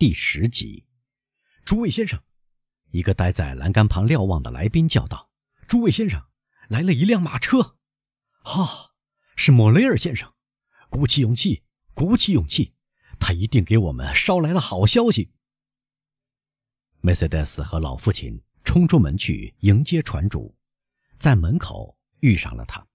第十集。诸位先生，一个待在栏杆旁瞭望的来宾叫道：“诸位先生，来了一辆马车。”哈，是莫雷尔先生。鼓起勇气，鼓起勇气，他一定给我们捎来了好消息。梅赛德斯和老父亲冲出门去迎接船主，在门口遇上了他。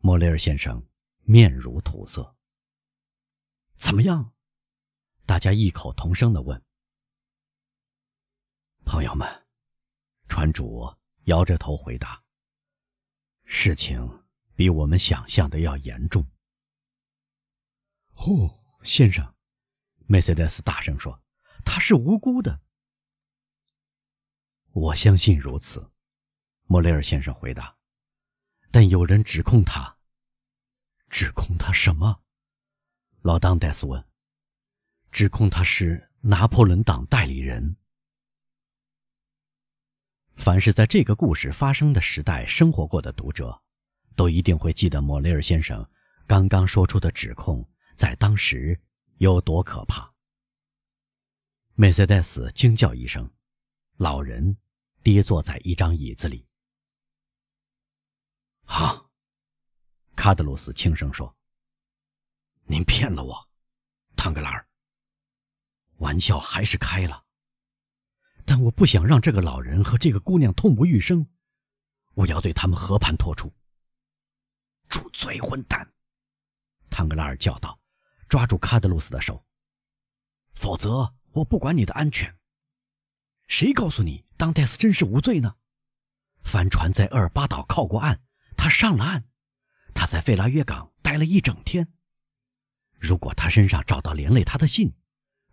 莫雷尔先生面如土色。怎么样？大家异口同声的问。朋友们，船主摇着头回答：“事情比我们想象的要严重。”哦，先生，梅赛德斯大声说：“他是无辜的。”我相信如此，莫雷尔先生回答。但有人指控他。指控他什么？老当戴斯问。指控他是拿破仑党代理人。凡是在这个故事发生的时代生活过的读者，都一定会记得莫雷尔先生刚刚说出的指控在当时有多可怕。梅赛德斯惊叫一声。老人跌坐在一张椅子里。哈，卡德鲁斯轻声说：“您骗了我，唐格拉尔。玩笑还是开了，但我不想让这个老人和这个姑娘痛不欲生，我要对他们和盘托出。”住嘴，混蛋！唐格拉尔叫道，抓住卡德鲁斯的手，否则我不管你的安全。谁告诉你当戴斯真是无罪呢？帆船在厄尔巴岛靠过岸，他上了岸，他在费拉约港待了一整天。如果他身上找到连累他的信，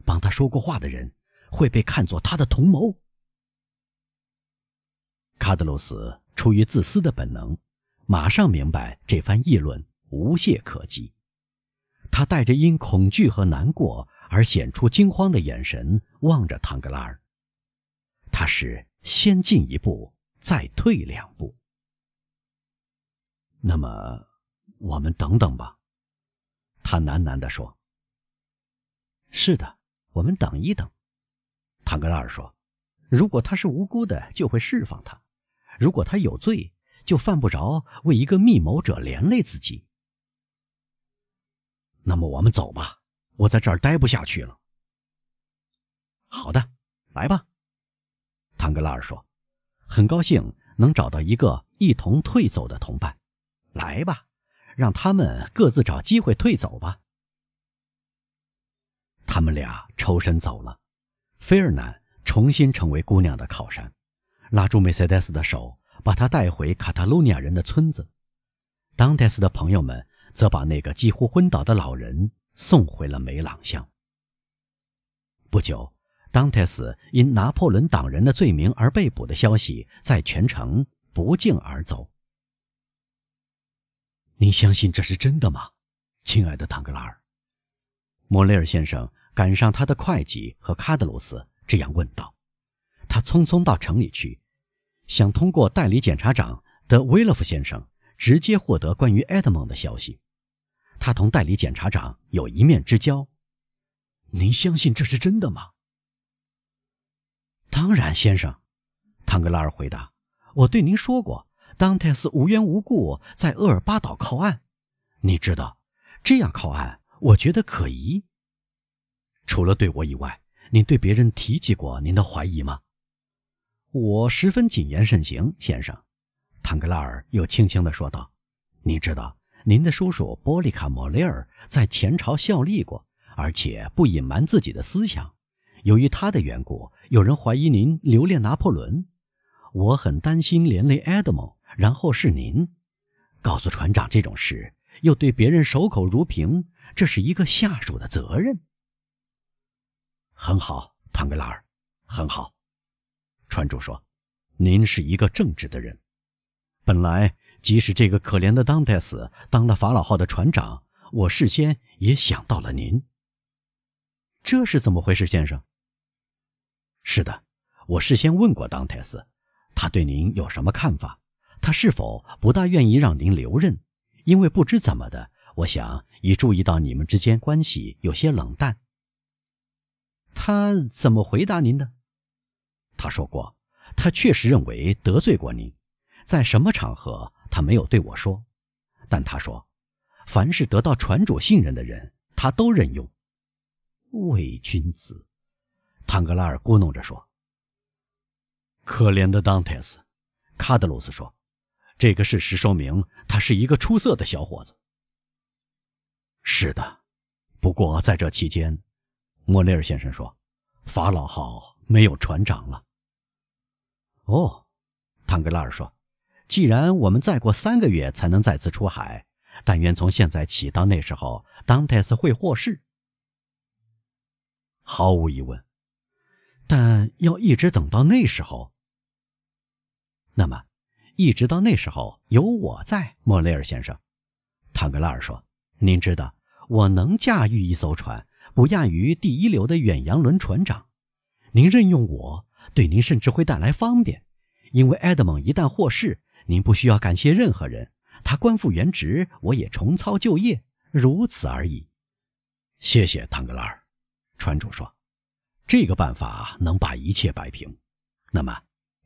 帮他说过话的人会被看作他的同谋。卡德罗斯出于自私的本能，马上明白这番议论无懈可击。他带着因恐惧和难过而显出惊慌的眼神望着唐格拉尔。他是先进一步，再退两步。那么，我们等等吧。他喃喃地说：“是的，我们等一等。”唐格拉尔说：“如果他是无辜的，就会释放他；如果他有罪，就犯不着为一个密谋者连累自己。”那么，我们走吧。我在这儿待不下去了。好的，来吧。唐格拉尔说：“很高兴能找到一个一同退走的同伴，来吧，让他们各自找机会退走吧。”他们俩抽身走了。菲尔南重新成为姑娘的靠山，拉住梅赛德斯的手，把她带回卡塔卢尼亚人的村子。当戴斯的朋友们则把那个几乎昏倒的老人送回了梅朗乡。不久。当泰斯因拿破仑党人的罪名而被捕的消息在全城不胫而走。你相信这是真的吗，亲爱的唐格拉尔？莫雷尔先生赶上他的会计和卡德鲁斯，这样问道。他匆匆到城里去，想通过代理检察长德威勒夫先生直接获得关于埃德蒙的消息。他同代理检察长有一面之交。您相信这是真的吗？当然，先生，唐格拉尔回答：“我对您说过，当泰斯无缘无故在厄尔巴岛靠岸。你知道，这样靠岸，我觉得可疑。除了对我以外，您对别人提及过您的怀疑吗？”我十分谨言慎行，先生。”唐格拉尔又轻轻地说道：“你知道，您的叔叔波利卡·莫雷尔在前朝效力过，而且不隐瞒自己的思想。”由于他的缘故，有人怀疑您留恋拿破仑，我很担心连累埃德蒙。然后是您，告诉船长这种事，又对别人守口如瓶，这是一个下属的责任。很好，唐格拉尔，很好。船主说：“您是一个正直的人。本来，即使这个可怜的当代斯当了法老号的船长，我事先也想到了您。这是怎么回事，先生？”是的，我事先问过当泰斯，他对您有什么看法？他是否不大愿意让您留任？因为不知怎么的，我想已注意到你们之间关系有些冷淡。他怎么回答您的？他说过，他确实认为得罪过您，在什么场合他没有对我说，但他说，凡是得到船主信任的人，他都任用。伪君子，唐格拉尔咕哝着说。可怜的当泰斯，卡德鲁斯说，这个事实说明他是一个出色的小伙子。是的，不过在这期间，莫雷尔先生说，法老号没有船长了。哦，唐格拉尔说，既然我们再过三个月才能再次出海，但愿从现在起到那时候，当泰斯会获释。毫无疑问，但要一直等到那时候。那么，一直到那时候有我在，莫雷尔先生，唐格拉尔说：“您知道，我能驾驭一艘船，不亚于第一流的远洋轮船长。您任用我，对您甚至会带来方便，因为埃德蒙一旦获释，您不需要感谢任何人，他官复原职，我也重操旧业，如此而已。”谢谢唐格拉尔。船主说：“这个办法能把一切摆平。那么，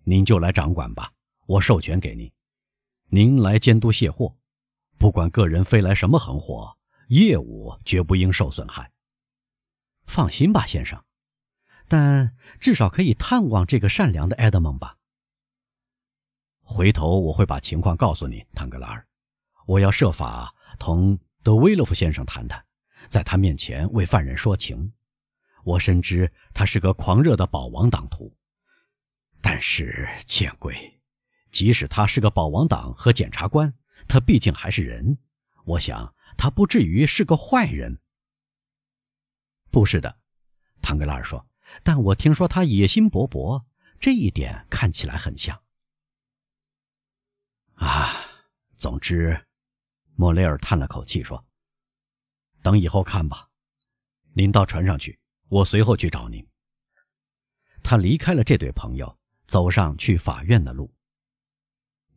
您就来掌管吧，我授权给您。您来监督卸货，不管个人飞来什么横祸，业务绝不应受损害。放心吧，先生。但至少可以探望这个善良的埃德蒙吧。回头我会把情况告诉你，唐格拉尔。我要设法同德威洛夫先生谈谈，在他面前为犯人说情。”我深知他是个狂热的保王党徒，但是见贵，即使他是个保王党和检察官，他毕竟还是人。我想他不至于是个坏人。不是的，唐格拉尔说。但我听说他野心勃勃，这一点看起来很像。啊，总之，莫雷尔叹了口气说：“等以后看吧。您到船上去。”我随后去找您。他离开了这对朋友，走上去法院的路。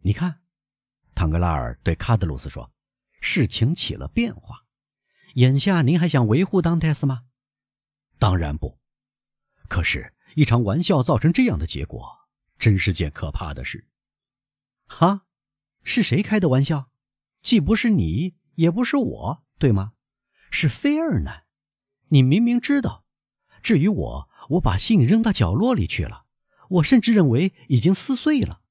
你看，唐格拉尔对卡德鲁斯说：“事情起了变化。眼下您还想维护当泰斯吗？”“当然不。可是，一场玩笑造成这样的结果，真是件可怕的事。”“哈，是谁开的玩笑？既不是你，也不是我，对吗？是菲尔呢。你明明知道。”至于我，我把信扔到角落里去了。我甚至认为已经撕碎了。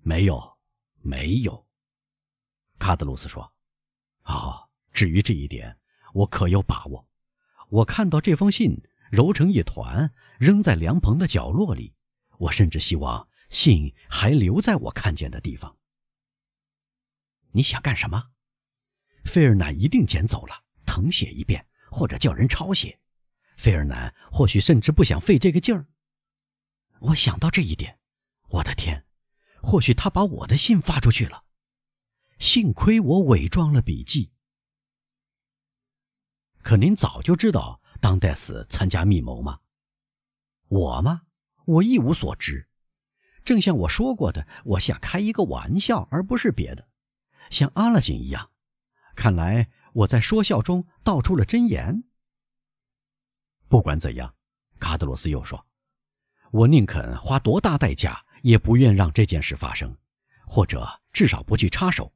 没有，没有。卡德鲁斯说：“啊，至于这一点，我可有把握。我看到这封信揉成一团，扔在凉棚的角落里。我甚至希望信还留在我看见的地方。你想干什么？菲尔南一定捡走了，誊写一遍，或者叫人抄写。”费尔南或许甚至不想费这个劲儿。我想到这一点，我的天，或许他把我的信发出去了。幸亏我伪装了笔记。可您早就知道当代斯参加密谋吗？我吗？我一无所知。正像我说过的，我想开一个玩笑，而不是别的，像阿拉金一样。看来我在说笑中道出了真言。不管怎样，卡德罗斯又说：“我宁肯花多大代价，也不愿让这件事发生，或者至少不去插手。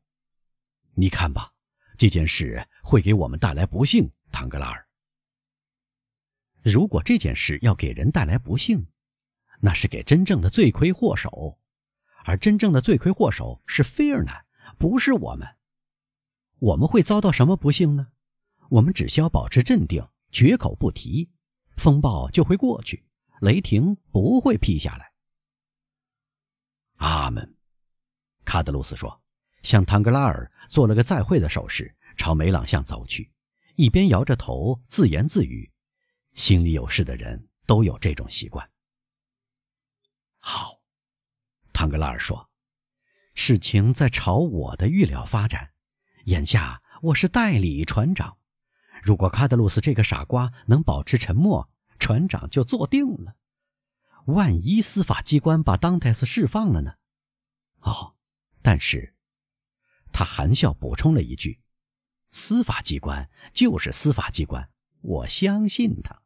你看吧，这件事会给我们带来不幸，唐格拉尔。如果这件事要给人带来不幸，那是给真正的罪魁祸首，而真正的罪魁祸首是菲尔南，不是我们。我们会遭到什么不幸呢？我们只需要保持镇定，绝口不提。”风暴就会过去，雷霆不会劈下来。阿门，卡德鲁斯说，向唐格拉尔做了个再会的手势，朝梅朗巷走去，一边摇着头自言自语：“心里有事的人都有这种习惯。”好，唐格拉尔说：“事情在朝我的预料发展，眼下我是代理船长。”如果卡德鲁斯这个傻瓜能保持沉默，船长就坐定了。万一司法机关把当泰斯释放了呢？哦，但是，他含笑补充了一句：“司法机关就是司法机关，我相信他。”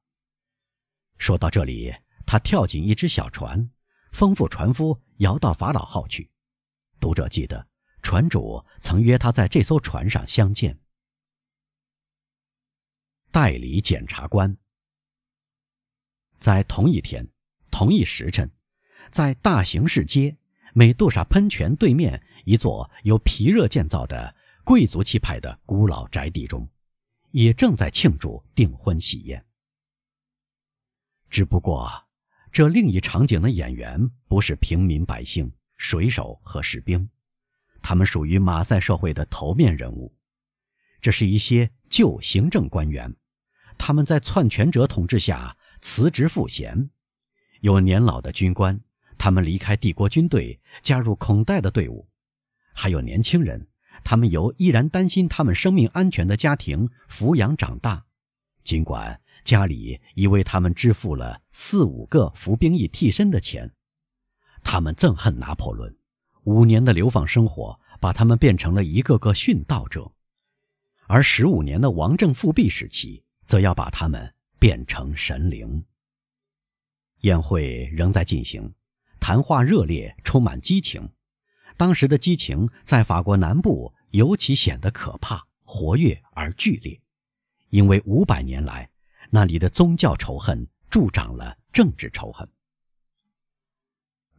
说到这里，他跳进一只小船，吩咐船夫摇到法老号去。读者记得，船主曾约他在这艘船上相见。代理检察官在同一天、同一时辰，在大形市街美杜莎喷泉对面一座由皮热建造的贵族气派的古老宅邸中，也正在庆祝订婚喜宴。只不过，这另一场景的演员不是平民百姓、水手和士兵，他们属于马赛社会的头面人物，这是一些旧行政官员。他们在篡权者统治下辞职赋闲，有年老的军官，他们离开帝国军队，加入孔代的队伍；还有年轻人，他们由依然担心他们生命安全的家庭抚养长大，尽管家里已为他们支付了四五个服兵役替身的钱。他们憎恨拿破仑，五年的流放生活把他们变成了一个个殉道者，而十五年的王政复辟时期。则要把他们变成神灵。宴会仍在进行，谈话热烈，充满激情。当时的激情在法国南部尤其显得可怕、活跃而剧烈，因为五百年来那里的宗教仇恨助长了政治仇恨。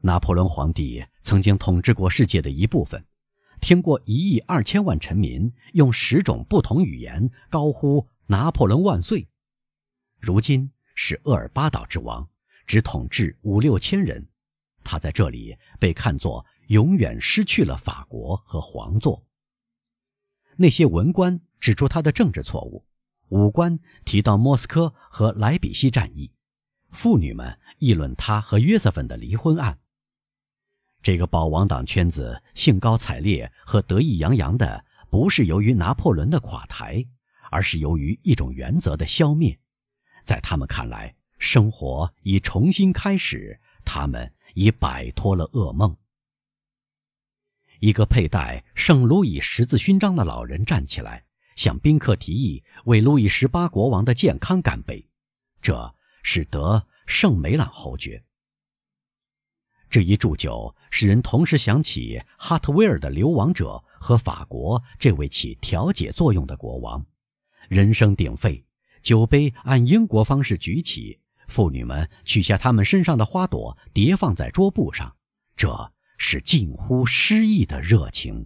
拿破仑皇帝曾经统治过世界的一部分，听过一亿二千万臣民用十种不同语言高呼。拿破仑万岁！如今是厄尔巴岛之王，只统治五六千人。他在这里被看作永远失去了法国和皇座。那些文官指出他的政治错误，武官提到莫斯科和莱比锡战役，妇女们议论他和约瑟芬的离婚案。这个保王党圈子兴高采烈和得意洋洋的，不是由于拿破仑的垮台。而是由于一种原则的消灭，在他们看来，生活已重新开始，他们已摆脱了噩梦。一个佩戴圣路易十字勋章的老人站起来，向宾客提议为路易十八国王的健康干杯，这是得圣梅朗侯爵。这一祝酒使人同时想起哈特威尔的流亡者和法国这位起调解作用的国王。人声鼎沸，酒杯按英国方式举起，妇女们取下她们身上的花朵，叠放在桌布上，这是近乎诗意的热情。